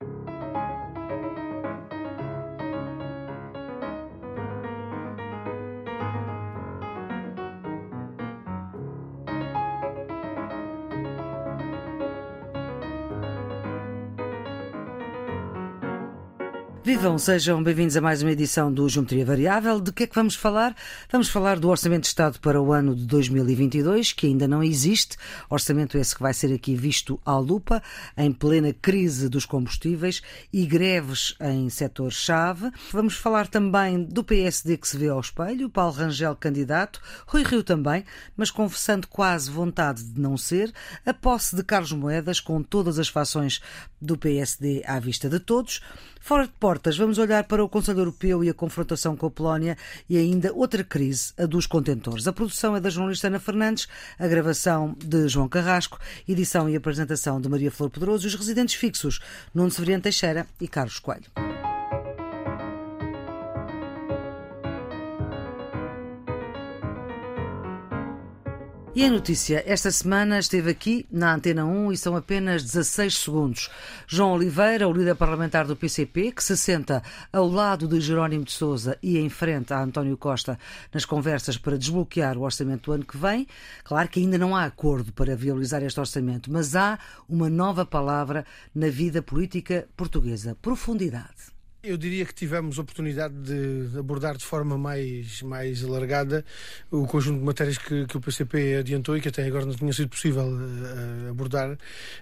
Thank you Vivam, sejam bem-vindos a mais uma edição do Geometria Variável. De que é que vamos falar? Vamos falar do Orçamento de Estado para o ano de 2022, que ainda não existe. Orçamento esse que vai ser aqui visto à lupa, em plena crise dos combustíveis e greves em setor-chave. Vamos falar também do PSD que se vê ao espelho, Paulo Rangel candidato, Rui Rio também, mas confessando quase vontade de não ser, a posse de Carlos Moedas com todas as fações do PSD à vista de todos. Fora de portas, vamos olhar para o Conselho Europeu e a confrontação com a Polónia e ainda outra crise, a dos contentores. A produção é da jornalista Ana Fernandes, a gravação de João Carrasco, edição e apresentação de Maria Flor Pedroso e os residentes fixos Nuno Severiano Teixeira e Carlos Coelho. E a notícia esta semana esteve aqui na Antena 1 e são apenas 16 segundos. João Oliveira, o líder parlamentar do PCP, que se senta ao lado de Jerónimo de Sousa e em frente a António Costa nas conversas para desbloquear o orçamento do ano que vem. Claro que ainda não há acordo para viabilizar este orçamento, mas há uma nova palavra na vida política portuguesa: profundidade. Eu diria que tivemos oportunidade de abordar de forma mais, mais alargada o conjunto de matérias que, que o PCP adiantou e que até agora não tinha sido possível uh, abordar.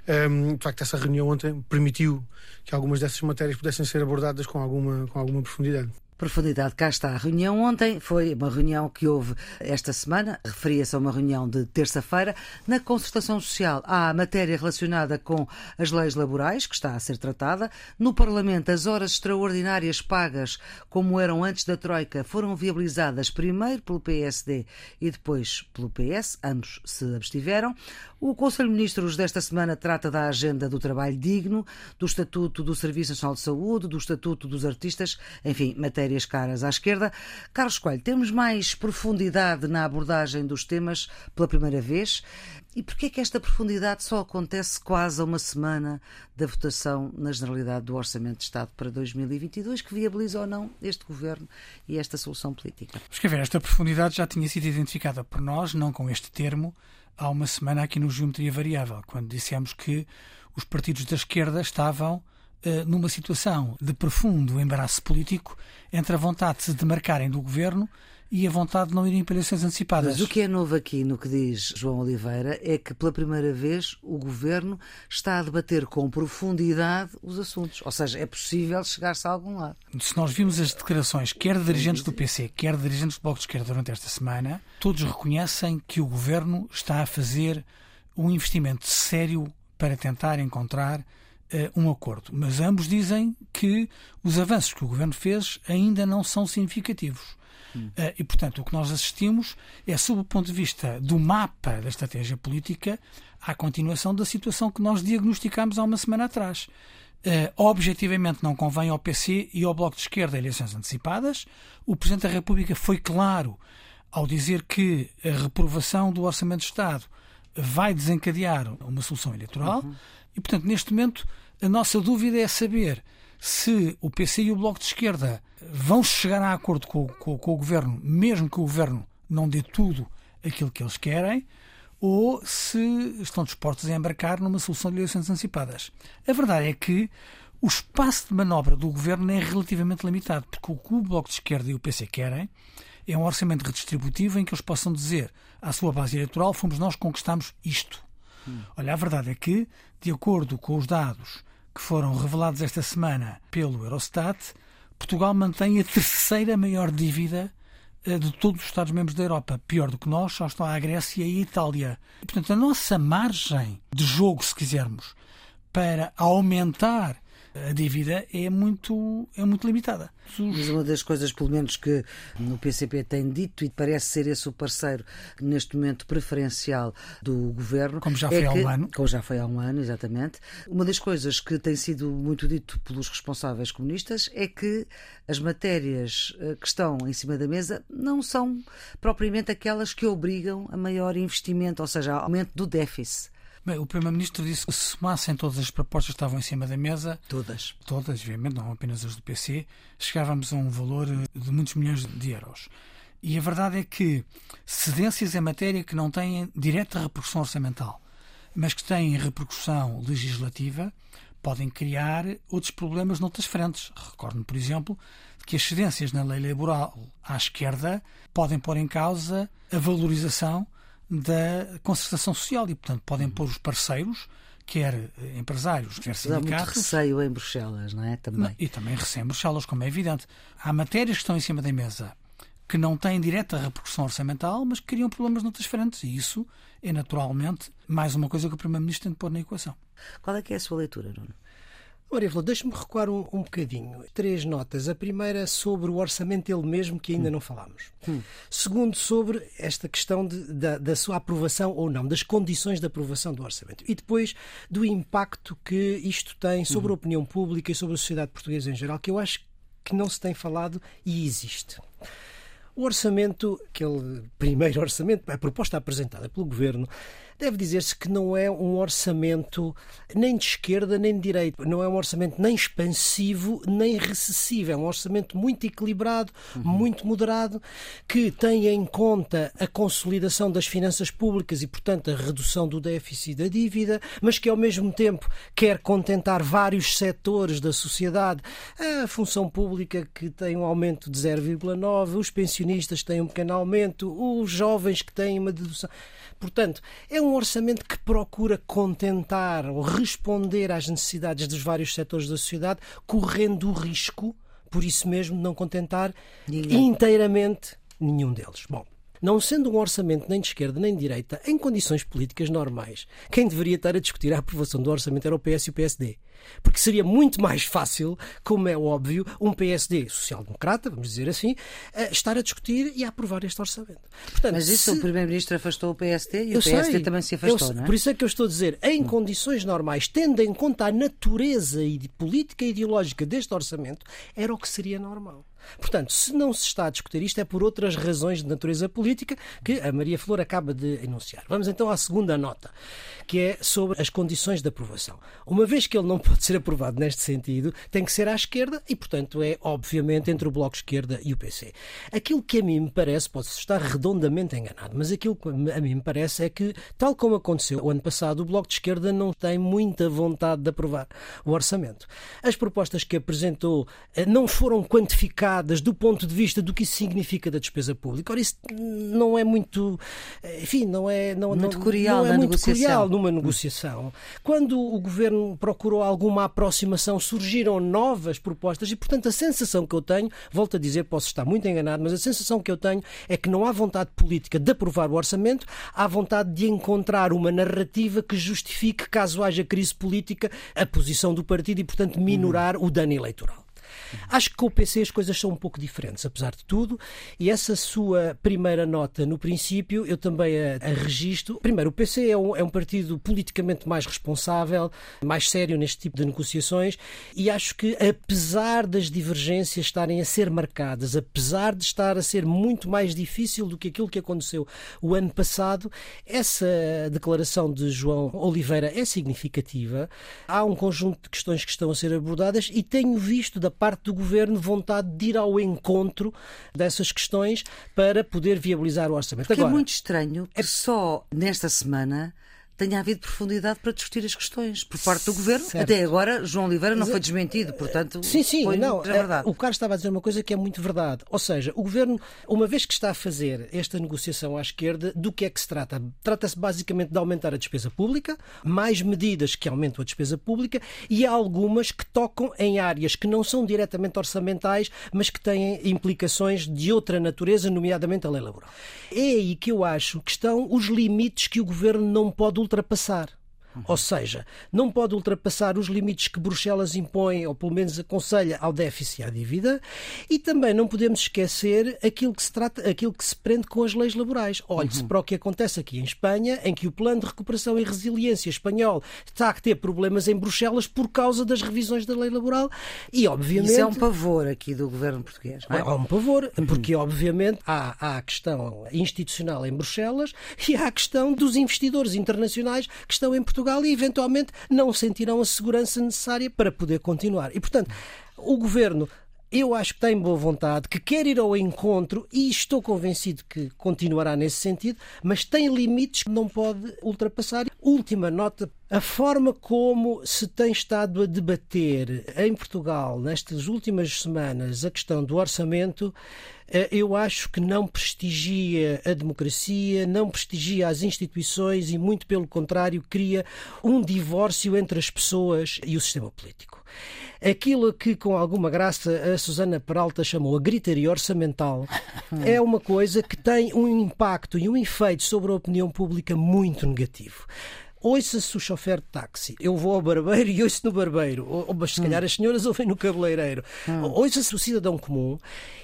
Um, de facto, essa reunião ontem permitiu que algumas dessas matérias pudessem ser abordadas com alguma, com alguma profundidade. Profundidade, cá está. A reunião ontem foi uma reunião que houve esta semana, referia-se a uma reunião de terça-feira. Na concertação social há matéria relacionada com as leis laborais, que está a ser tratada. No Parlamento, as horas extraordinárias pagas, como eram antes da Troika, foram viabilizadas primeiro pelo PSD e depois pelo PS. Ambos se abstiveram. O Conselho de Ministros desta semana trata da agenda do trabalho digno, do Estatuto do Serviço Nacional de Saúde, do Estatuto dos Artistas, enfim, matérias caras à esquerda. Carlos Coelho, temos mais profundidade na abordagem dos temas pela primeira vez. E porquê é que esta profundidade só acontece quase a uma semana da votação na generalidade do Orçamento de Estado para 2022, que viabiliza ou não este governo e esta solução política? Escrever, esta profundidade já tinha sido identificada por nós, não com este termo, há uma semana aqui no Geometria Variável, quando dissemos que os partidos da esquerda estavam numa situação de profundo embaraço político entre a vontade de se demarcarem do governo e a vontade de não irem para eleições antecipadas. Mas o que é novo aqui no que diz João Oliveira é que pela primeira vez o governo está a debater com profundidade os assuntos. Ou seja, é possível chegar-se a algum lado. Se nós vimos as declarações, quer de dirigentes do PC, quer de dirigentes do Bloco de Esquerda durante esta semana, todos reconhecem que o governo está a fazer um investimento sério para tentar encontrar um acordo. Mas ambos dizem que os avanços que o governo fez ainda não são significativos. Hum. Uh, e, portanto, o que nós assistimos é, sob o ponto de vista do mapa da estratégia política, a continuação da situação que nós diagnosticámos há uma semana atrás. Uh, objetivamente não convém ao PC e ao Bloco de Esquerda eleições antecipadas. O Presidente da República foi claro ao dizer que a reprovação do Orçamento de Estado vai desencadear uma solução eleitoral. Uhum. E, portanto, neste momento, a nossa dúvida é saber se o PC e o Bloco de Esquerda vão chegar a acordo com, com, com o governo, mesmo que o governo não dê tudo aquilo que eles querem, ou se estão dispostos a embarcar numa solução de eleições antecipadas. A verdade é que o espaço de manobra do governo é relativamente limitado, porque o que o Bloco de Esquerda e o PC querem é um orçamento redistributivo em que eles possam dizer à sua base eleitoral fomos nós que conquistamos isto. Hum. Olha, a verdade é que, de acordo com os dados que foram revelados esta semana pelo Eurostat, Portugal mantém a terceira maior dívida eh, de todos os Estados-membros da Europa. Pior do que nós, só estão a Grécia e a Itália. Portanto, a nossa margem de jogo, se quisermos, para aumentar a dívida é muito, é muito limitada. Mas uma das coisas, pelo menos, que no PCP tem dito, e parece ser esse o parceiro neste momento preferencial do governo. Como já é foi é há um ano. Como já foi há um ano, exatamente. Uma das coisas que tem sido muito dito pelos responsáveis comunistas é que as matérias eh, que estão em cima da mesa não são propriamente aquelas que obrigam a maior investimento, ou seja, aumento do déficit. Bem, o Primeiro-Ministro disse que se somassem todas as propostas que estavam em cima da mesa, todas, todas, obviamente, não apenas as do PC, chegávamos a um valor de muitos milhões de euros. E a verdade é que cedências em matéria que não têm direta repercussão orçamental, mas que têm repercussão legislativa, podem criar outros problemas noutras frentes. Recordo-me, por exemplo, que as cedências na lei laboral à esquerda podem pôr em causa a valorização da concertação social e, portanto, podem pôr os parceiros, quer empresários, quer sindicatos... Há muito receio em Bruxelas, não é? Também. E também receio em Bruxelas, como é evidente. Há matérias que estão em cima da mesa que não têm direta repercussão orçamental, mas que criam problemas noutras frentes. E isso é naturalmente mais uma coisa que o Primeiro-Ministro tem de pôr na equação. Qual é que é a sua leitura, Nuno? Maria Flor, deixe-me recuar um, um bocadinho. Três notas. A primeira sobre o orçamento ele mesmo, que ainda hum. não falámos. Hum. Segundo, sobre esta questão de, da, da, sua aprovação ou não, das condições de aprovação do orçamento. E depois do impacto que isto tem sobre a opinião pública e sobre a sociedade portuguesa em geral, que eu acho que não se tem falado e existe. O orçamento, aquele primeiro orçamento, a proposta apresentada pelo Governo, deve dizer-se que não é um orçamento nem de esquerda nem de direita. Não é um orçamento nem expansivo nem recessivo. É um orçamento muito equilibrado, uhum. muito moderado, que tem em conta a consolidação das finanças públicas e, portanto, a redução do déficit e da dívida, mas que, ao mesmo tempo, quer contentar vários setores da sociedade. A função pública, que tem um aumento de 0,9, os pensionistas têm um pequeno aumento, os jovens que têm uma dedução. Portanto, é um orçamento que procura contentar ou responder às necessidades dos vários setores da sociedade, correndo o risco, por isso mesmo, de não contentar Ninguém. inteiramente nenhum deles. Bom, não sendo um orçamento nem de esquerda nem de direita, em condições políticas normais, quem deveria estar a discutir a aprovação do orçamento era o PS e o PSD. Porque seria muito mais fácil, como é óbvio, um PSD social-democrata, vamos dizer assim, estar a discutir e a aprovar este orçamento. Portanto, Mas isso se... o Primeiro-Ministro afastou o PSD e o PSD sei, também se afastou, eu, não é? Por isso é que eu estou a dizer, em hum. condições normais, tendo em conta a natureza e política e ideológica deste orçamento, era o que seria normal. Portanto, se não se está a discutir isto é por outras razões de natureza política que a Maria Flor acaba de enunciar. Vamos então à segunda nota, que é sobre as condições de aprovação. Uma vez que ele não pode ser aprovado neste sentido, tem que ser à esquerda e, portanto, é obviamente entre o Bloco Esquerda e o PC. Aquilo que a mim me parece, posso estar redondamente enganado, mas aquilo que a mim me parece é que, tal como aconteceu o ano passado, o Bloco de Esquerda não tem muita vontade de aprovar o orçamento. As propostas que apresentou eh, não foram quantificadas do ponto de vista do que isso significa da despesa pública. Ora, isso não é muito, enfim, não é não, muito não, curial não é muito negociação. curial numa negociação. Quando o governo procurou alguma aproximação, surgiram novas propostas e, portanto, a sensação que eu tenho, volto a dizer, posso estar muito enganado, mas a sensação que eu tenho é que não há vontade política de aprovar o orçamento, há vontade de encontrar uma narrativa que justifique, caso haja crise política, a posição do partido e, portanto, minorar o dano eleitoral. Acho que com o PC as coisas são um pouco diferentes, apesar de tudo, e essa sua primeira nota no princípio eu também a, a registro. Primeiro, o PC é um, é um partido politicamente mais responsável, mais sério neste tipo de negociações, e acho que, apesar das divergências estarem a ser marcadas, apesar de estar a ser muito mais difícil do que aquilo que aconteceu o ano passado, essa declaração de João Oliveira é significativa. Há um conjunto de questões que estão a ser abordadas e tenho visto da parte do governo vontade de ir ao encontro dessas questões para poder viabilizar o orçamento. Porque é Agora, é muito estranho que é... só nesta semana tenha havido profundidade para discutir as questões por parte do Governo. Certo. Até agora, João Oliveira não foi desmentido, portanto. Sim, sim, não. É verdade. O Carlos estava a dizer uma coisa que é muito verdade. Ou seja, o Governo, uma vez que está a fazer esta negociação à esquerda, do que é que se trata? Trata-se basicamente de aumentar a despesa pública, mais medidas que aumentam a despesa pública e há algumas que tocam em áreas que não são diretamente orçamentais, mas que têm implicações de outra natureza, nomeadamente a lei laboral. É aí que eu acho que estão os limites que o Governo não pode ultrapassar. Ou seja, não pode ultrapassar os limites que Bruxelas impõe, ou pelo menos aconselha, ao déficit e à dívida, e também não podemos esquecer aquilo que se trata, aquilo que se prende com as leis laborais. Olhe-se uhum. para o que acontece aqui em Espanha, em que o plano de recuperação e resiliência espanhol está a ter problemas em Bruxelas por causa das revisões da lei laboral e, obviamente. Isso é um pavor aqui do governo português, não é? É um pavor, uhum. porque, obviamente, há, há a questão institucional em Bruxelas e há a questão dos investidores internacionais que estão em Portugal e, eventualmente, não sentirão a segurança necessária para poder continuar. E, portanto, o governo eu acho que tem boa vontade, que quer ir ao encontro e estou convencido que continuará nesse sentido, mas tem limites que não pode ultrapassar. Última nota: a forma como se tem estado a debater em Portugal nestas últimas semanas a questão do orçamento eu acho que não prestigia a democracia, não prestigia as instituições e, muito pelo contrário, cria um divórcio entre as pessoas e o sistema político. Aquilo que, com alguma graça, a Susana Peralta chamou a gritaria orçamental é uma coisa que tem um impacto e um efeito sobre a opinião pública muito negativo ouça-se o chofer de táxi. Eu vou ao barbeiro e ouço no barbeiro. Ou, ou se calhar hum. as senhoras ouvem no cabeleireiro. Hum. Ouça-se o cidadão comum.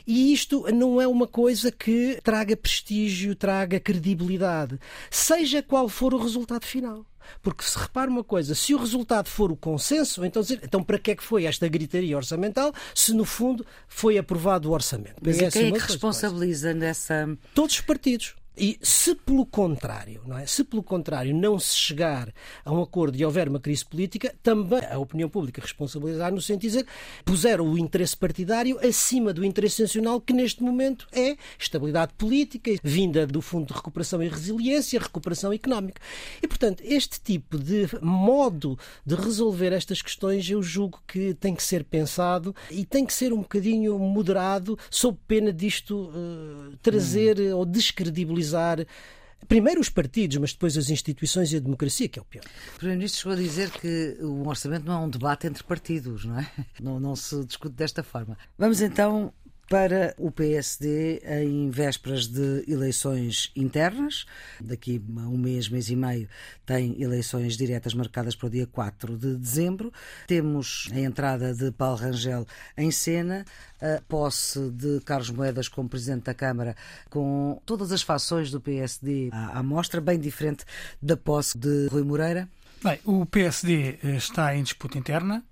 E isto não é uma coisa que traga prestígio, traga credibilidade. Seja qual for o resultado final. Porque se repara uma coisa, se o resultado for o consenso, então, dizer, então para que é que foi esta gritaria orçamental se no fundo foi aprovado o orçamento? Mas quem é que responsabiliza nessa. Todos os partidos. E se pelo contrário, não é? Se pelo contrário não se chegar a um acordo e houver uma crise política, também a opinião pública responsabilizar no sentido de dizer puseram o interesse partidário acima do interesse nacional, que neste momento é estabilidade política, vinda do Fundo de Recuperação e Resiliência, recuperação económica. E, portanto, este tipo de modo de resolver estas questões eu julgo que tem que ser pensado e tem que ser um bocadinho moderado, sob pena disto uh, trazer hum. ou descredibilizar utilizar primeiro os partidos, mas depois as instituições e a democracia, que é o pior. O Primeiro-Ministro chegou a dizer que o orçamento não é um debate entre partidos, não é? Não, não se discute desta forma. Vamos então para o PSD em vésperas de eleições internas. Daqui a um mês, mês e meio, tem eleições diretas marcadas para o dia 4 de dezembro. Temos a entrada de Paulo Rangel em cena, a posse de Carlos Moedas como Presidente da Câmara, com todas as fações do PSD à, mostra, bem diferente da posse de Rui Moreira. Bem, o PSD está em disputa interna.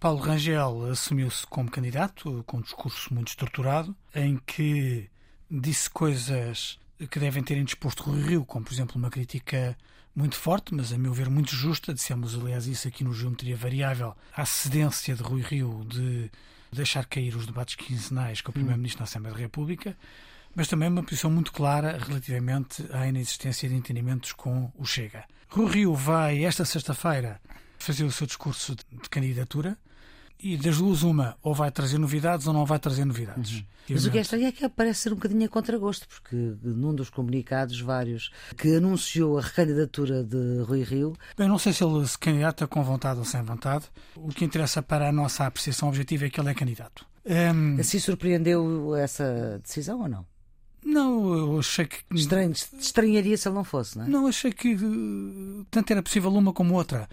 Paulo Rangel assumiu-se como candidato, com um discurso muito estruturado, em que disse coisas que devem ter indisposto Rui Rio, como, por exemplo, uma crítica muito forte, mas a meu ver muito justa. Dissemos, aliás, isso aqui no Geometria Variável, a cedência de Rui Rio de deixar cair os debates quinzenais com o Primeiro-Ministro na Assembleia da República, mas também uma posição muito clara relativamente à inexistência de entendimentos com o Chega. Rui Rio vai, esta sexta-feira, fazer o seu discurso de candidatura e das duas uma, ou vai trazer novidades ou não vai trazer novidades. Uhum. Mas o que é estranho é que parece ser um bocadinho a contragosto, porque num dos comunicados vários que anunciou a recandidatura de Rui Rio... Eu não sei se ele se candidata com vontade ou sem vontade. O que interessa para a nossa apreciação objetiva é que ele é candidato. Um... Assim surpreendeu essa decisão ou não? Não, eu achei que. Estranho, estranharia se ele não fosse, não é? Não, achei que eh, tanto era possível uma como outra.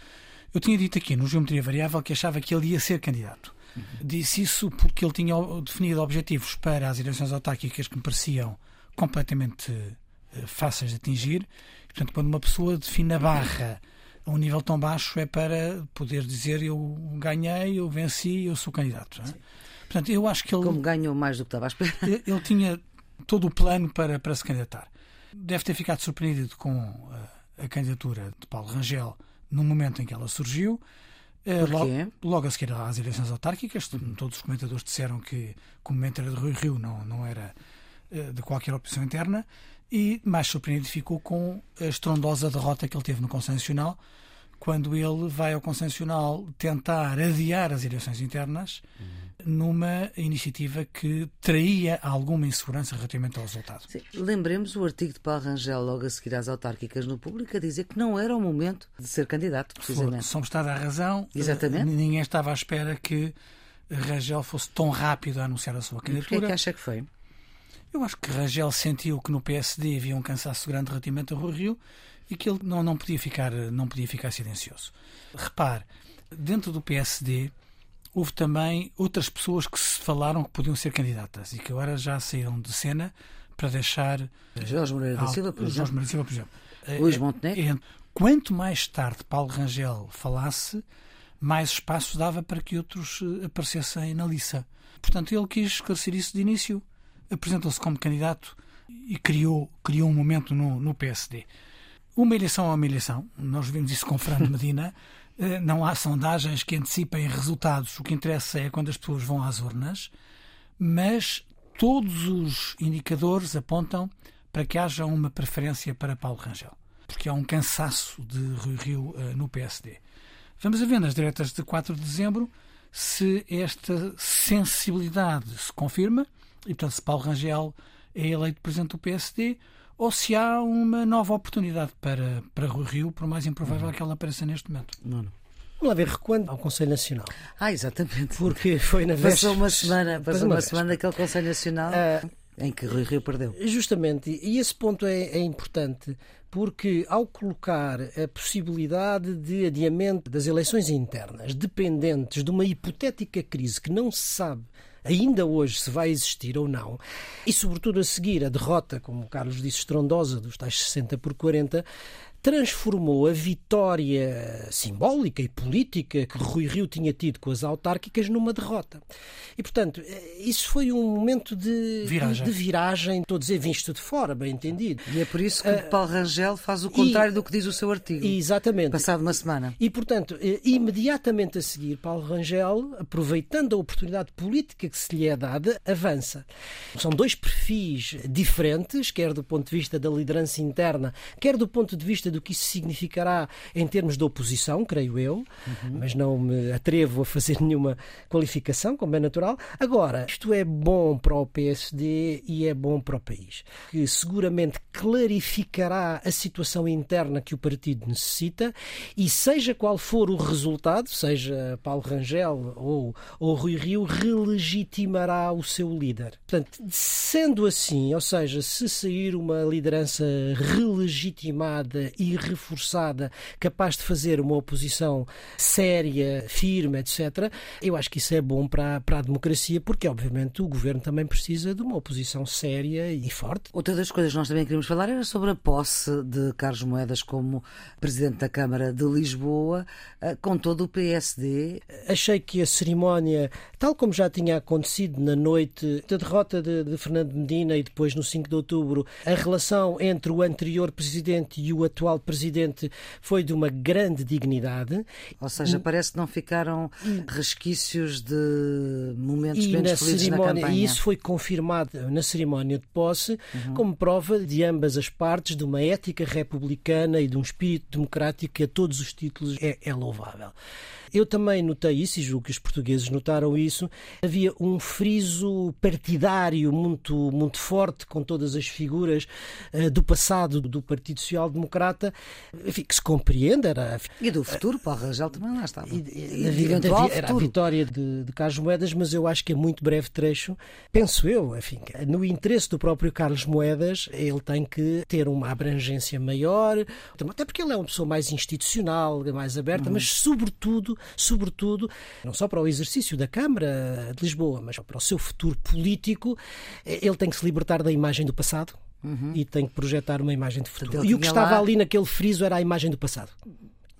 Eu tinha dito aqui no Geometria Variável que achava que ele ia ser candidato. Uhum. Disse isso porque ele tinha definido objetivos para as eleições autárquicas que me pareciam completamente uh, fáceis de atingir. Portanto, quando uma pessoa define a barra a um nível tão baixo, é para poder dizer eu ganhei, eu venci, eu sou candidato. É? Portanto, eu acho que ele. Como ganhou mais do que estava a esperar. Ele tinha todo o plano para, para se candidatar. Deve ter ficado surpreendido com a, a candidatura de Paulo Rangel no momento em que ela surgiu. Eh, logo, logo, a seguir às eleições autárquicas, todos os comentadores disseram que, como momento era de Rui Rio, não, não era uh, de qualquer opção interna, e mais surpreendido ficou com a estrondosa derrota que ele teve no Conselho Nacional, quando ele vai ao Conselho Nacional tentar adiar as eleições internas uhum. Numa iniciativa que traía alguma insegurança relativamente ao resultado. Sim. Lembremos o artigo de Paulo Rangel logo a seguir às autárquicas no público a dizer que não era o momento de ser candidato, precisamente. Somos estado à razão. Exatamente. Ninguém estava à espera que Rangel fosse tão rápido a anunciar a sua candidatura. E porquê é que acha que foi? Eu acho que Rangel sentiu que no PSD havia um cansaço grande relativamente a Rui Rio e que ele não, não, podia, ficar, não podia ficar silencioso. Repare, dentro do PSD houve também outras pessoas que se falaram que podiam ser candidatas e que agora já saíram de cena para deixar. Jorge Moreira da Silva, por exemplo. Jorge Moreira da Silva, por exemplo. Luís Montenegro. Quanto mais tarde Paulo Rangel falasse, mais espaço dava para que outros aparecessem na liça. Portanto, ele quis esclarecer isso de início, apresentou-se como candidato e criou, criou um momento no, no PSD. Uma eleição é uma eleição, nós vimos isso com Fernando Medina. Não há sondagens que antecipem resultados, o que interessa é quando as pessoas vão às urnas, mas todos os indicadores apontam para que haja uma preferência para Paulo Rangel, porque há um cansaço de Rui Rio uh, no PSD. Vamos ver nas diretas de 4 de dezembro se esta sensibilidade se confirma e, portanto, se Paulo Rangel é eleito presidente do PSD ou se há uma nova oportunidade para, para Rui Rio, por mais improvável uhum. que ela apareça neste momento. Não, não. Vamos lá ver recuando ao Conselho Nacional. Ah, exatamente. Porque foi na vez. Passou uma semana, passou uma, uma semana daquele Conselho Nacional. Uh, em que Rui Rio perdeu. Justamente, e esse ponto é, é, importante porque, ao colocar a possibilidade de adiamento das eleições internas dependentes de uma hipotética crise que não se sabe ainda hoje se vai existir ou não, e sobretudo a seguir a derrota, como o Carlos disse, estrondosa dos tais 60 por 40, transformou a vitória simbólica e política que Rui Rio tinha tido com as autárquicas numa derrota. E, portanto, isso foi um momento de viragem, de, viragem estou a dizer, visto de fora, bem entendido. E é por isso que uh, Paulo Rangel faz o contrário e, do que diz o seu artigo. Exatamente. Passado uma semana. E, portanto, eh, imediatamente a seguir, Paulo Rangel, aproveitando a oportunidade política que se lhe é dada, avança. São dois perfis diferentes, quer do ponto de vista da liderança interna, quer do ponto de vista do que isso significará em termos de oposição, creio eu, uhum. mas não me atrevo a fazer nenhuma qualificação, como é natural. Agora, isto é bom para o PSD e é bom para o país, que seguramente clarificará a situação interna que o partido necessita e, seja qual for o resultado, seja Paulo Rangel ou, ou Rui Rio, relegitimará o seu líder. Portanto, sendo assim, ou seja, se sair uma liderança relegitimada e e reforçada, capaz de fazer uma oposição séria, firme, etc., eu acho que isso é bom para, para a democracia, porque, obviamente, o governo também precisa de uma oposição séria e forte. Outra das coisas que nós também queríamos falar era sobre a posse de Carlos Moedas como presidente da Câmara de Lisboa, eh, com todo o PSD. Achei que a cerimónia, tal como já tinha acontecido na noite da derrota de, de Fernando Medina e depois no 5 de outubro, a relação entre o anterior presidente e o atual atual presidente foi de uma grande dignidade. Ou seja, parece que não ficaram resquícios de momentos menos felizes na campanha. E isso foi confirmado na cerimónia de posse uhum. como prova de ambas as partes de uma ética republicana e de um espírito democrático que a todos os títulos é, é louvável. Eu também notei isso, e julgo que os portugueses notaram isso. Havia um friso partidário muito, muito forte, com todas as figuras uh, do passado do Partido Social Democrata, enfim, que se compreende. Era, e do futuro, Paulo Rangel também lá estava. E, e, e, era a vitória de, de Carlos Moedas, mas eu acho que é muito breve trecho. Penso eu, enfim, no interesse do próprio Carlos Moedas, ele tem que ter uma abrangência maior, até porque ele é uma pessoa mais institucional, mais aberta, uhum. mas sobretudo sobretudo, não só para o exercício da Câmara de Lisboa, mas para o seu futuro político, ele tem que se libertar da imagem do passado. Uhum. E tem que projetar uma imagem de futuro. E o que estava lá... ali naquele friso era a imagem do passado.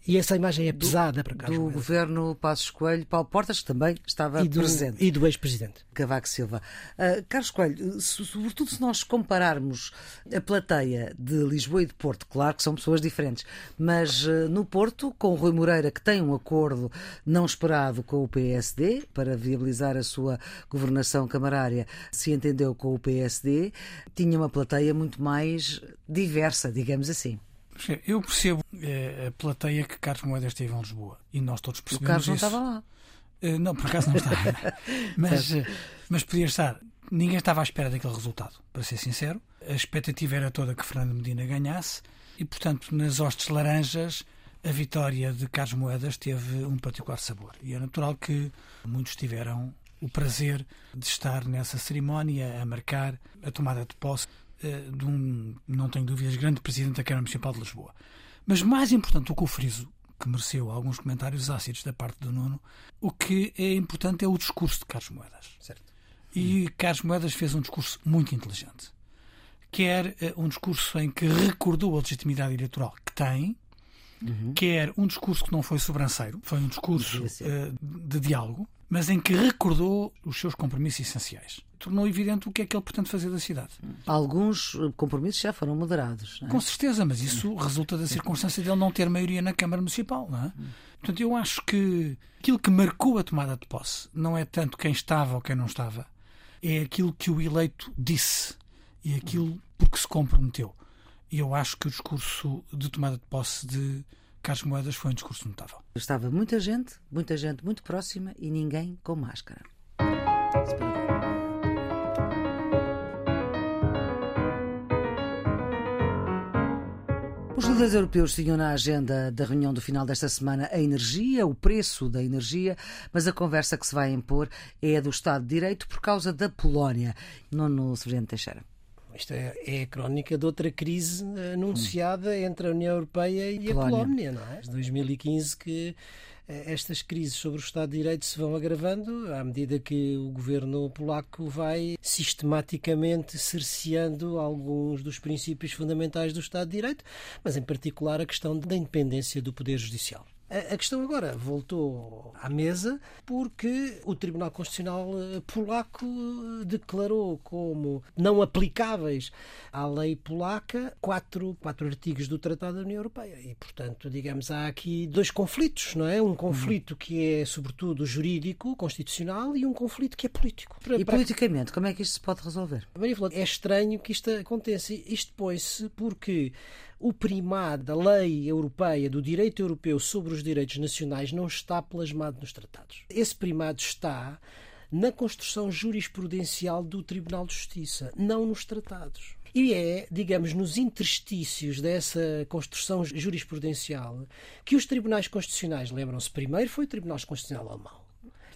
E essa imagem é pesada do, para cá. Do governo Passos Coelho, Paulo Portas, que também estava e do, presente. E do ex-presidente. Cavaco Silva. Uh, Carlos Coelho, sobretudo se nós compararmos a plateia de Lisboa e de Porto, claro que são pessoas diferentes, mas uh, no Porto, com o Rui Moreira, que tem um acordo não esperado com o PSD para viabilizar a sua governação camarária, se entendeu com o PSD, tinha uma plateia muito mais diversa, digamos assim. Eu percebo é, a plateia que Carlos Moedas teve em Lisboa e nós todos percebemos o Carlos não isso. estava lá. Uh, não, por acaso não estava. mas, uh, mas podia estar. Ninguém estava à espera daquele resultado, para ser sincero. A expectativa era toda que Fernando Medina ganhasse e, portanto, nas hostes laranjas, a vitória de Carlos Moedas teve um particular sabor. E é natural que muitos tiveram o prazer de estar nessa cerimónia a marcar a tomada de posse de um, não tenho dúvidas, grande presidente da Câmara Municipal de Lisboa. Mas mais importante do que o friso, que mereceu alguns comentários ácidos da parte do Nuno, o que é importante é o discurso de Carlos Moedas. Certo. E Carlos Moedas fez um discurso muito inteligente. Quer uh, um discurso em que recordou a legitimidade eleitoral que tem, uhum. quer um discurso que não foi sobranceiro, foi um discurso uh, de diálogo, mas em que recordou os seus compromissos essenciais. Tornou evidente o que é que ele pretende fazer da cidade. Alguns compromissos já foram moderados. É? Com certeza, mas isso resulta da circunstância dele não ter maioria na Câmara Municipal. Não é? Portanto, eu acho que aquilo que marcou a tomada de posse não é tanto quem estava ou quem não estava, é aquilo que o eleito disse e aquilo porque se comprometeu. E eu acho que o discurso de tomada de posse de Carlos Moedas foi um discurso notável. Estava muita gente, muita gente muito próxima e ninguém com máscara. Os líderes europeus tinham na agenda da reunião do final desta semana a energia, o preço da energia, mas a conversa que se vai impor é a do Estado de Direito por causa da Polónia. Nono Severino Teixeira. Isto é, é, a crónica de outra crise anunciada hum. entre a União Europeia e Polónia. a Polónia, não é? De 2015 que eh, estas crises sobre o Estado de Direito se vão agravando à medida que o governo polaco vai sistematicamente cerceando alguns dos princípios fundamentais do Estado de Direito, mas em particular a questão da independência do Poder Judicial. A questão agora voltou à mesa porque o Tribunal Constitucional eh, polaco eh, declarou como não aplicáveis à lei polaca quatro, quatro artigos do Tratado da União Europeia. E, portanto, digamos, há aqui dois conflitos, não é? Um conflito que é, sobretudo, jurídico, constitucional, e um conflito que é político. Para, e para... politicamente, como é que isto se pode resolver? Maria Flor, é estranho que isto aconteça. Isto põe-se porque o primado da lei europeia, do direito europeu sobre os direitos nacionais, não está plasmado nos tratados. Esse primado está na construção jurisprudencial do Tribunal de Justiça, não nos tratados. E é, digamos, nos interstícios dessa construção jurisprudencial que os tribunais constitucionais, lembram-se, primeiro foi o Tribunal Constitucional Alemão.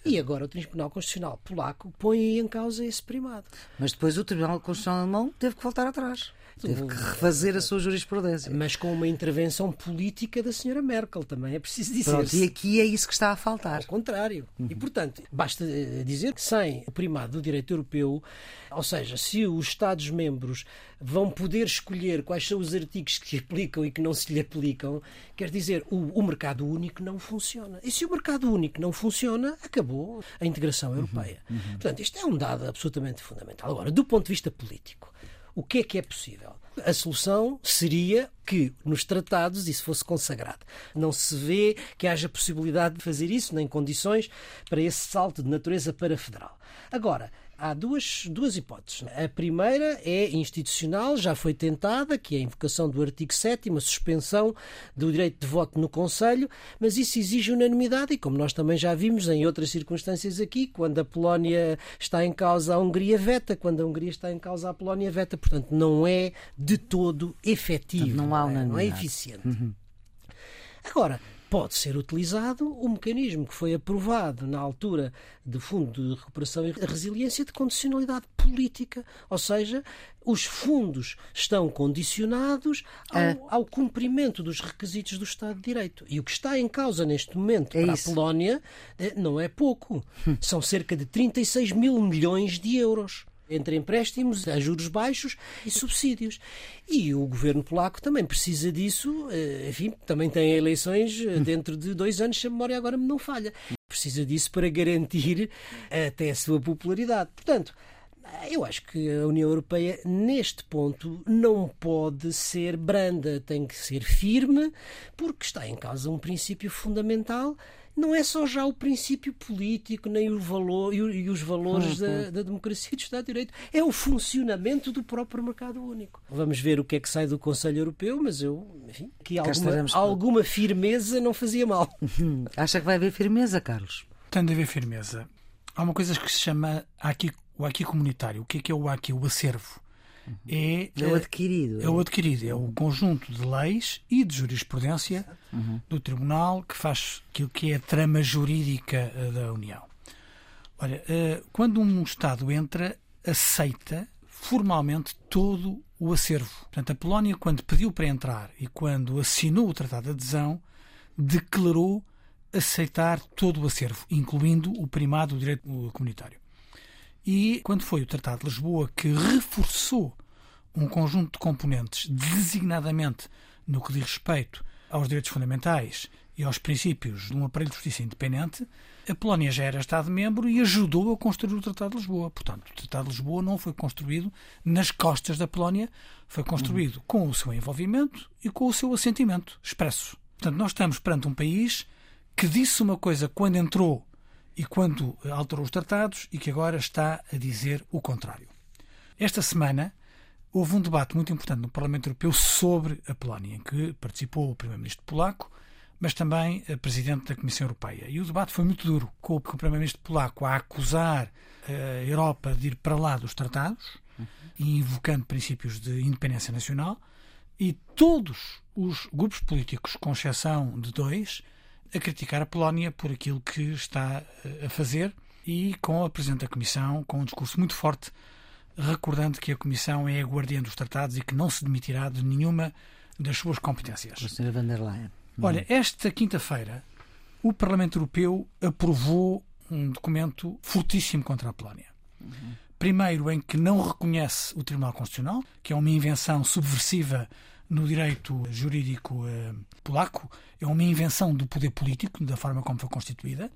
E agora o Tribunal Constitucional Polaco põe em causa esse primado. Mas depois o Tribunal Constitucional Alemão teve que voltar atrás. Teve que refazer a sua jurisprudência. Mas com uma intervenção política da senhora Merkel, também é preciso dizer. Pronto, e aqui é isso que está a faltar. Ao contrário. Uhum. E, portanto, basta eh, dizer que sem o primado do direito europeu, ou seja, se os Estados-membros vão poder escolher quais são os artigos que aplicam e que não se lhe aplicam, quer dizer, o, o mercado único não funciona. E se o mercado único não funciona, acabou a integração europeia. Uhum. Uhum. Portanto, isto é um dado absolutamente fundamental. Agora, do ponto de vista político, o que é que é possível? A solução seria que nos tratados isso fosse consagrado. Não se vê que haja possibilidade de fazer isso, nem condições para esse salto de natureza para federal. Agora, há duas, duas hipóteses. A primeira é institucional, já foi tentada, que é a invocação do artigo 7 a suspensão do direito de voto no Conselho, mas isso exige unanimidade e, como nós também já vimos em outras circunstâncias aqui, quando a Polónia está em causa, a Hungria veta, quando a Hungria está em causa, a Polónia veta. Portanto, não é de todo efetivo, não, há unanimidade. não é eficiente. Uhum. Agora, pode ser utilizado o mecanismo que foi aprovado na altura do Fundo de Recuperação e Resiliência de condicionalidade política, ou seja, os fundos estão condicionados ao, é. ao, cumprimento dos requisitos do Estado de Direito. E o que está em causa neste momento é para isso. a Polónia eh, não é pouco. Hum. São cerca de 36 mil milhões de euros entre empréstimos a juros baixos e subsídios. E o governo polaco também precisa disso, eh, enfim, também tem eleições eh, dentro de dois anos, se a memória agora me não falha. Precisa disso para garantir até a sua popularidade. Portanto, eu acho que a União Europeia, neste ponto, não pode ser branda, tem que ser firme, porque está em causa um princípio fundamental não é só já o princípio político nem o valor e os valores uhum. da, da, democracia e do Estado de Direito, é o funcionamento do próprio mercado único. Vamos ver o que é que sai do Conselho Europeu, mas eu, enfim, que alguma, alguma firmeza não fazia mal. Acha que vai haver firmeza, Carlos? Tem de haver firmeza. Há uma coisa que se chama aqui, o aqui comunitário. O que é que é o aqui? O acervo é, é o adquirido. É, é o adquirido, é o conjunto de leis e de jurisprudência uhum. do Tribunal que faz aquilo que é a trama jurídica eh, da União. Olha, eh, quando um Estado entra, aceita formalmente todo o acervo. Portanto, a Polónia, quando pediu para entrar e quando assinou o Tratado de Adesão, declarou aceitar todo o acervo, incluindo o primado do direito comunitário. E quando foi o Tratado de Lisboa que reforçou um conjunto de componentes, designadamente no que diz respeito aos direitos fundamentais e aos princípios de um aparelho de justiça independente, a Polónia já era Estado-membro e ajudou a construir o Tratado de Lisboa. Portanto, o Tratado de Lisboa não foi construído nas costas da Polónia, foi construído uhum. com o seu envolvimento e com o seu assentimento expresso. Portanto, nós estamos perante um país que disse uma coisa quando entrou e quando alterou os tratados e que agora está a dizer o contrário. Esta semana houve um debate muito importante no Parlamento Europeu sobre a Polónia, em que participou o primeiro-ministro polaco, mas também a presidente da Comissão Europeia. E o debate foi muito duro, com o primeiro-ministro polaco a acusar a Europa de ir para lá dos tratados uhum. e invocando princípios de independência nacional, e todos os grupos políticos, com exceção de dois, a criticar a Polónia por aquilo que está a fazer e com a Presidente da Comissão com um discurso muito forte, recordando que a Comissão é a guardiã dos tratados e que não se demitirá de nenhuma das suas competências. A senhora van der Leyen. Olha, esta quinta-feira o Parlamento Europeu aprovou um documento fortíssimo contra a Polónia. Uhum. Primeiro, em que não reconhece o Tribunal Constitucional, que é uma invenção subversiva no direito jurídico eh, polaco, é uma invenção do poder político, da forma como foi constituída.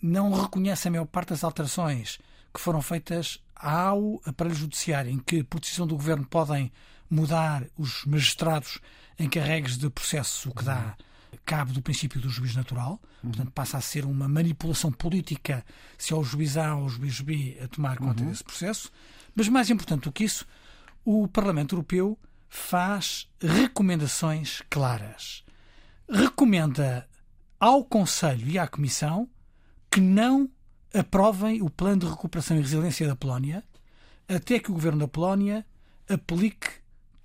Não reconhece a maior parte das alterações que foram feitas ao aparelho judiciário, em que, por decisão do governo, podem mudar os magistrados encarregues de processo, o que dá cabo do princípio do juiz natural. Portanto, passa a ser uma manipulação política se ao juiz A ou ao juiz B a tomar conta uhum. desse processo. Mas mais importante do que isso, o Parlamento Europeu faz recomendações claras. Recomenda ao Conselho e à Comissão que não aprovem o plano de recuperação e resiliência da Polónia até que o governo da Polónia aplique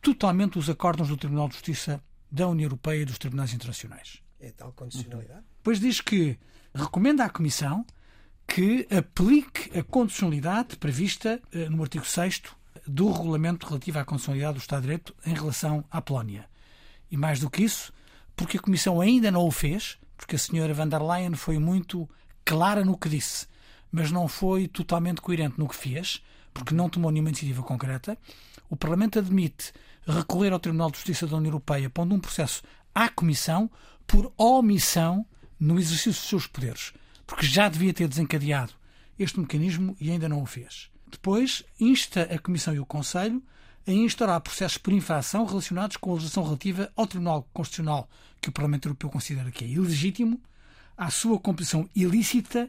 totalmente os acordos do Tribunal de Justiça da União Europeia e dos tribunais internacionais. É tal condicionalidade? Pois diz que recomenda à Comissão que aplique a condicionalidade prevista eh, no artigo 6 do regulamento relativo à constitucionalidade do Estado de Direito em relação à Polónia. E mais do que isso, porque a Comissão ainda não o fez, porque a senhora van der Leyen foi muito clara no que disse, mas não foi totalmente coerente no que fez, porque não tomou nenhuma iniciativa concreta. O Parlamento admite recorrer ao Tribunal de Justiça da União Europeia, pondo um processo à Comissão por omissão no exercício dos seus poderes, porque já devia ter desencadeado este mecanismo e ainda não o fez. Depois, insta a Comissão e o Conselho a instaurar processos por infração relacionados com a legislação relativa ao Tribunal Constitucional, que o Parlamento Europeu considera que é ilegítimo, à sua composição ilícita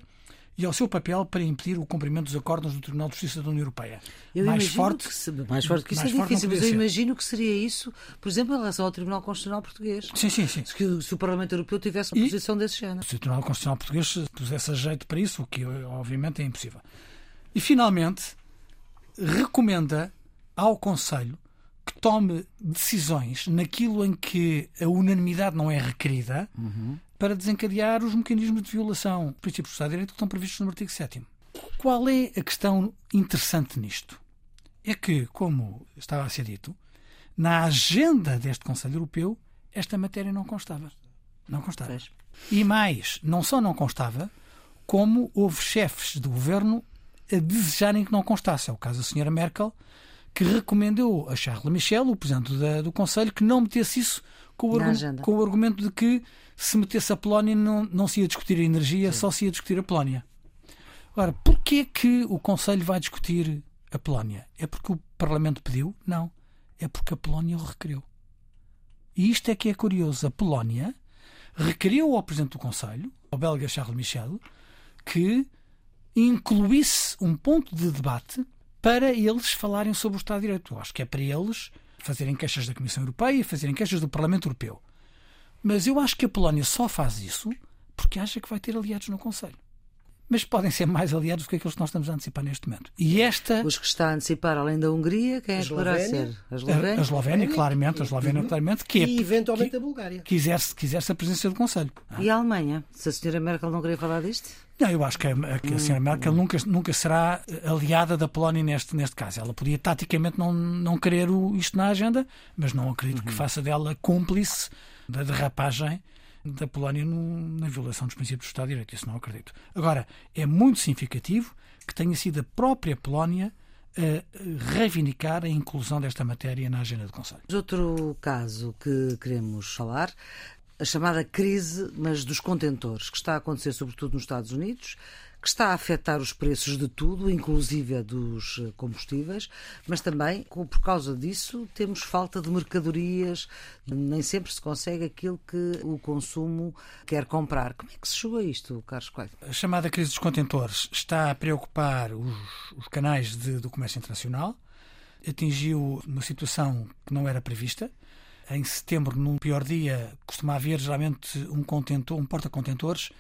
e ao seu papel para impedir o cumprimento dos acordos do Tribunal de Justiça da União Europeia. Eu mais forte, que se, mais forte que isso é difícil, mas eu ser. imagino que seria isso, por exemplo, em relação ao Tribunal Constitucional Português. Sim, sim, sim. Se, se o Parlamento Europeu tivesse uma e, posição desse género. Se o Tribunal Constitucional Português pusesse a jeito para isso, o que obviamente é impossível. E, finalmente, recomenda ao Conselho que tome decisões naquilo em que a unanimidade não é requerida uhum. para desencadear os mecanismos de violação dos princípios do Estado de Direito que estão previstos no artigo 7. Qual é a questão interessante nisto? É que, como estava a ser dito, na agenda deste Conselho Europeu esta matéria não constava. Não constava. E mais, não só não constava, como houve chefes do governo a desejarem que não constasse. É o caso da senhora Merkel, que recomendou a Charles Michel, o presidente da, do Conselho, que não metesse isso com o, com o, argumento de que se metesse a Polónia não, não se ia discutir a energia, Sim. só se ia discutir a Polónia. Ora, porquê que o Conselho vai discutir a Polónia? É porque o Parlamento pediu? Não. É porque a Polónia o requeriu. E isto é que é curioso. A Polónia requeriu ao Presidente do Conselho, ao belga Charles Michel, que incluísse um ponto de debate para eles falarem sobre o Estado de Direito. Eu acho que é para eles fazerem queixas da Comissão Europeia e fazerem queixas do Parlamento Europeu. Mas eu acho que a Polónia só faz isso porque acha que vai ter aliados no Conselho. Mas podem ser mais aliados do que aqueles que nós estamos a antecipar neste momento. E esta. Os que está a antecipar, além da Hungria, quem é que poderá ser? A Eslovénia? A, Eslovénia, claramente, a Eslovénia, claramente. Que é, e eventualmente que, a Bulgária. Exerce a presença do Conselho. Ah. E a Alemanha? Se a senhora Merkel não queria falar disto? Não, eu acho que a, que a senhora Merkel nunca, nunca será aliada da Polónia neste, neste caso. Ela podia taticamente não, não querer o, isto na agenda, mas não acredito que faça dela cúmplice da derrapagem da Polónia no, na violação dos princípios do Estado de Direito. Isso não acredito. Agora, é muito significativo que tenha sido a própria Polónia a reivindicar a inclusão desta matéria na agenda do Conselho. Outro caso que queremos falar a chamada crise, mas dos contentores, que está a acontecer sobretudo nos Estados Unidos, que está a afetar os preços de tudo, inclusive dos combustíveis, mas também, por causa disso, temos falta de mercadorias, nem sempre se consegue aquilo que o consumo quer comprar. Como é que se chegou a isto, Carlos Coelho? A chamada crise dos contentores está a preocupar os, os canais de, do comércio internacional, atingiu uma situação que não era prevista, em setembro, num pior dia, costuma haver geralmente um contentor, um porta-contentores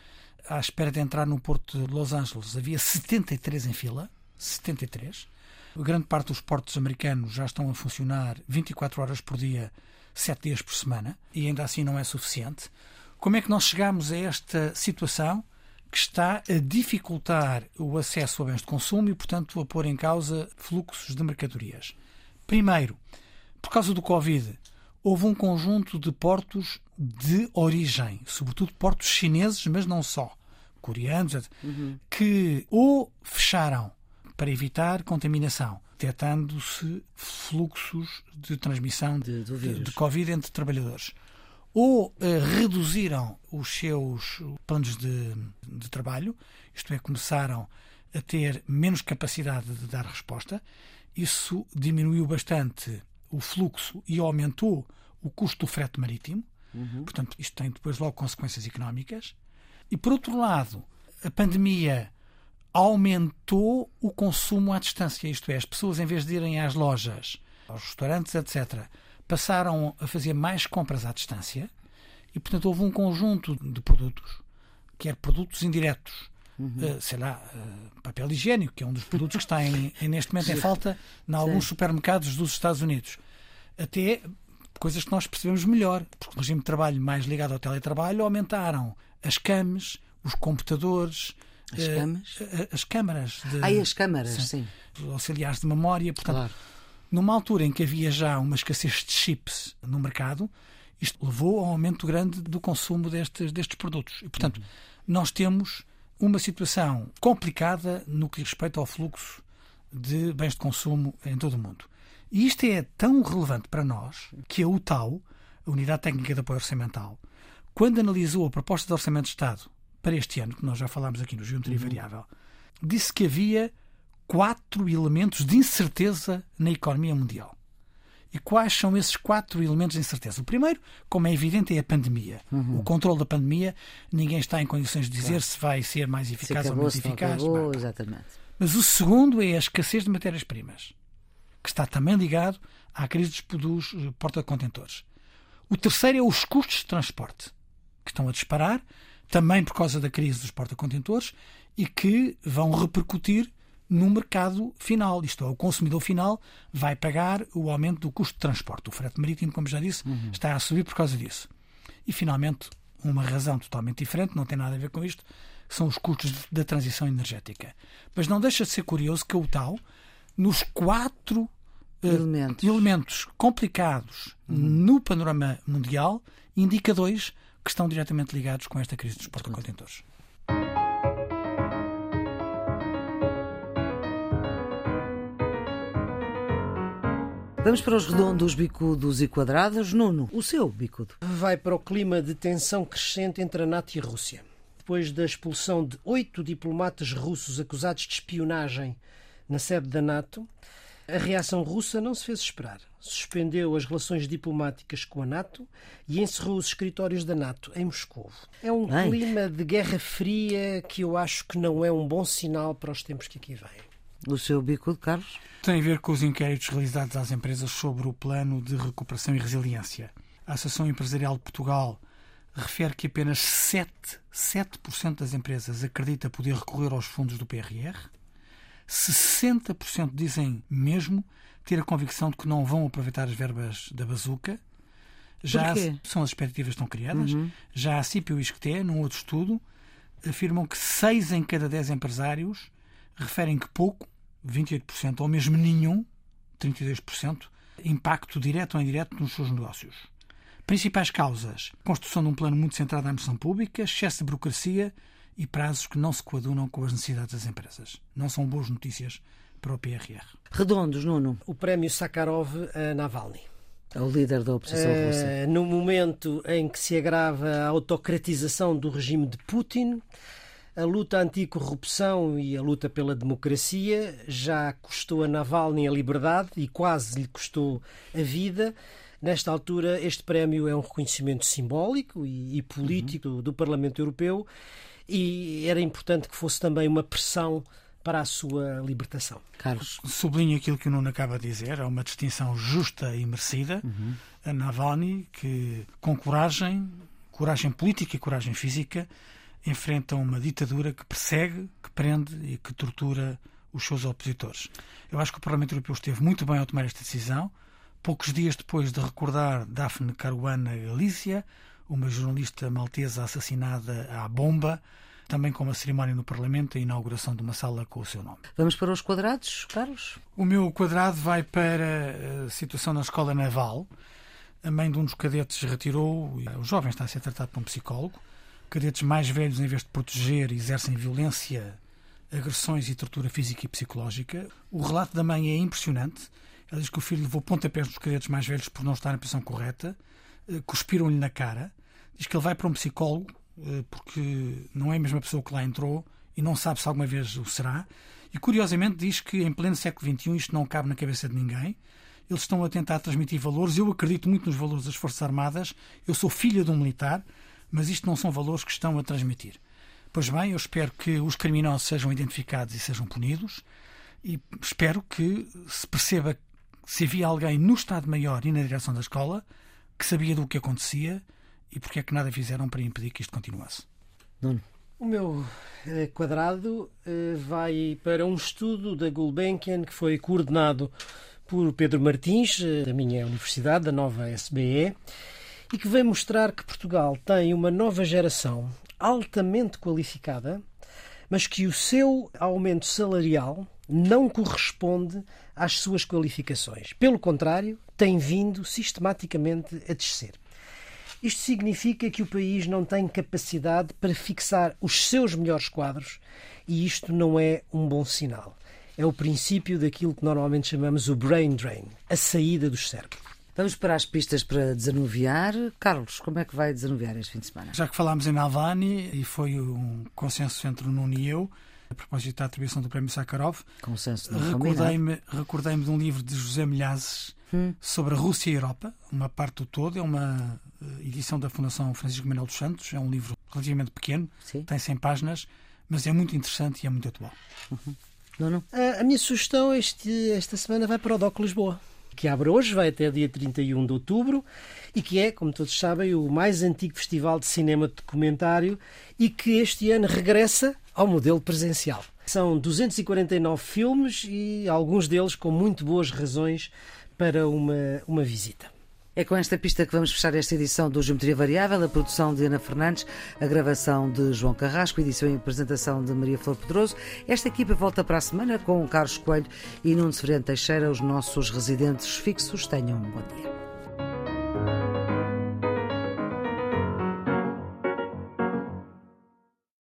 à espera de entrar no porto de Los Angeles. Havia 73 em fila, 73. A grande parte dos portos americanos já estão a funcionar 24 horas por dia, 7 dias por semana, e ainda assim não é suficiente. Como é que nós chegamos a esta situação que está a dificultar o acesso a bens de consumo e, portanto, a pôr em causa fluxos de mercadorias? Primeiro, por causa do Covid, houve um conjunto de portos de origem, sobretudo portos chineses, mas não só, coreanos, uhum. que ou fecharam para evitar contaminação, detectando-se fluxos de transmissão de, de, de, Covid entre trabalhadores, ou uh, reduziram os seus planos de, de trabalho, isto é, começaram a ter menos capacidade de dar resposta. Isso diminuiu bastante o fluxo e aumentou o custo do frete marítimo. Uhum. Portanto, isto tem depois logo consequências económicas. E, por outro lado, a pandemia aumentou o consumo à distância, isto é, as pessoas, em vez de irem às lojas, aos restaurantes, etc., passaram a fazer mais compras à distância e, portanto, houve um conjunto de produtos, quer produtos indiretos, uhum. uh, sei lá, uh, papel higiênico, que é um dos produtos que está em, em neste momento em falta em alguns Sim. supermercados dos Estados Unidos, até coisas que nós percebemos melhor, porque o regime de trabalho mais ligado ao teletrabalho aumentaram as camas, os computadores, as, uh, camas? as câmaras. De, ah, as câmaras, sim. sim. Auxiliares de memória. Portanto, claro. numa altura em que havia já uma escassez de chips no mercado, isto levou ao aumento grande do consumo destes, destes produtos. E, portanto, uhum. nós temos uma situação complicada no que diz respeito ao fluxo de bens de consumo em todo o mundo. E isto é tão relevante para nós que a UTAU, a Unidade Técnica de Apoio Orçamental, quando analisou a proposta de Orçamento de Estado para este ano, que nós já falámos aqui no Geometria uhum. Variável, disse que havia quatro elementos de incerteza na economia mundial. E quais são esses quatro elementos de incerteza? O primeiro, como é evidente, é a pandemia. Uhum. O controle da pandemia, ninguém está em condições de dizer claro. se vai ser mais eficaz acabou, ou menos eficaz. Acabou, exatamente. Mas o segundo é a escassez de matérias-primas que está também ligado à crise dos eh, porta-contentores. O terceiro é os custos de transporte, que estão a disparar, também por causa da crise dos porta-contentores, e que vão repercutir no mercado final. Isto é, o consumidor final vai pagar o aumento do custo de transporte. O frete marítimo, como já disse, uhum. está a subir por causa disso. E, finalmente, uma razão totalmente diferente, não tem nada a ver com isto, são os custos da transição energética. Mas não deixa de ser curioso que o tal, nos quatro elementos, elementos complicados uhum. no panorama mundial, indicadores que estão diretamente ligados com esta crise dos porta-contentores. Vamos para os redondos, bicudos e quadrados. Nuno, o seu bicudo. Vai para o clima de tensão crescente entre a NATO e a Rússia. Depois da expulsão de oito diplomatas russos acusados de espionagem na sede da NATO, a reação russa não se fez esperar. Suspendeu as relações diplomáticas com a NATO e encerrou os escritórios da NATO em Moscou. É um Bem. clima de guerra fria que eu acho que não é um bom sinal para os tempos que aqui vêm. O seu bico de Carlos? Tem a ver com os inquéritos realizados às empresas sobre o plano de recuperação e resiliência. A Associação Empresarial de Portugal refere que apenas 7%, 7 das empresas acredita poder recorrer aos fundos do PRR. 60% dizem mesmo ter a convicção de que não vão aproveitar as verbas da bazuca. Já são as expectativas que estão criadas. Uhum. Já a CIP e o ISCTE, num outro estudo, afirmam que 6 em cada 10 empresários referem que pouco, 28%, ou mesmo nenhum, 32%, impacto direto ou indireto nos seus negócios. Principais causas: construção de um plano muito centrado na administração pública, excesso de burocracia e prazos que não se coadunam com as necessidades das empresas. Não são boas notícias para o PRR. Redondos, Nuno. O prémio Sakharov a Navalny. É o líder da oposição uh, russa. No momento em que se agrava a autocratização do regime de Putin, a luta anticorrupção e a luta pela democracia já custou a Navalny a liberdade e quase lhe custou a vida. Nesta altura, este prémio é um reconhecimento simbólico e, e político uhum. do Parlamento Europeu e era importante que fosse também uma pressão para a sua libertação. Carlos. Sublinho aquilo que o Nuno acaba de dizer, é uma distinção justa e merecida. Uhum. A Navalny, que com coragem, coragem política e coragem física, enfrentam uma ditadura que persegue, que prende e que tortura os seus opositores. Eu acho que o Parlamento Europeu esteve muito bem ao tomar esta decisão, poucos dias depois de recordar Daphne Caruana Galizia, uma jornalista maltesa assassinada à bomba, também com uma cerimónia no Parlamento, a inauguração de uma sala com o seu nome. Vamos para os quadrados, Carlos? O meu quadrado vai para a situação na escola naval. A mãe de um dos cadetes retirou, o jovem está a ser tratado por um psicólogo cadetes mais velhos, em vez de proteger, exercem violência, agressões e tortura física e psicológica. O relato da mãe é impressionante. Ela diz que o filho levou pontapés dos cadetes mais velhos por não estar na posição correta, eh, cuspiram-lhe na cara. Diz que ele vai para um psicólogo eh, porque não é a mesma pessoa que lá entrou e não sabe se alguma vez o será. E curiosamente diz que em pleno século XXI isto não cabe na cabeça de ninguém. Eles estão a tentar transmitir valores. Eu acredito muito nos valores das Forças Armadas. Eu sou filha de um militar mas isto não são valores que estão a transmitir. Pois bem, eu espero que os criminosos sejam identificados e sejam punidos e espero que se perceba se havia alguém no Estado-Maior e na direção da escola que sabia do que acontecia e porque é que nada fizeram para impedir que isto continuasse. Nuno. O meu eh, quadrado eh, vai para um estudo da Gulbenkian que foi coordenado por Pedro Martins, eh, da minha universidade, da nova SBE, e que vem mostrar que Portugal tem uma nova geração altamente qualificada, mas que o seu aumento salarial não corresponde às suas qualificações. Pelo contrário, tem vindo sistematicamente a descer. Isto significa que o país não tem capacidade para fixar os seus melhores quadros e isto não é um bom sinal. É o princípio daquilo que normalmente chamamos o brain drain, a saída dos cérebros. Vamos para as pistas para desanuviar. Carlos, como é que vai desanuviar este fim de semana? Já que falámos em Nalvani e foi um consenso entre o Nuno e eu, a propósito da atribuição do Prémio Sakharov, consenso recordei-me recordei de um livro de José Milhazes hum. sobre a Rússia e a Europa, uma parte do todo. É uma eh, edição da Fundação Francisco Manuel dos Santos. É um livro relativamente pequeno, Sim. tem 100 páginas, mas é muito interessante e é muito atual. Uhum. Não, não. A, a minha sugestão este, esta semana vai para o DOC Lisboa que abre hoje, vai até dia 31 de outubro, e que é, como todos sabem, o mais antigo festival de cinema de documentário e que este ano regressa ao modelo presencial. São 249 filmes e alguns deles com muito boas razões para uma, uma visita. É com esta pista que vamos fechar esta edição do Geometria Variável, a produção de Ana Fernandes, a gravação de João Carrasco, edição e apresentação de Maria Flor Pedroso. Esta equipa volta para a semana com Carlos Coelho e Nuno Severino Teixeira, os nossos residentes fixos. Tenham um bom dia.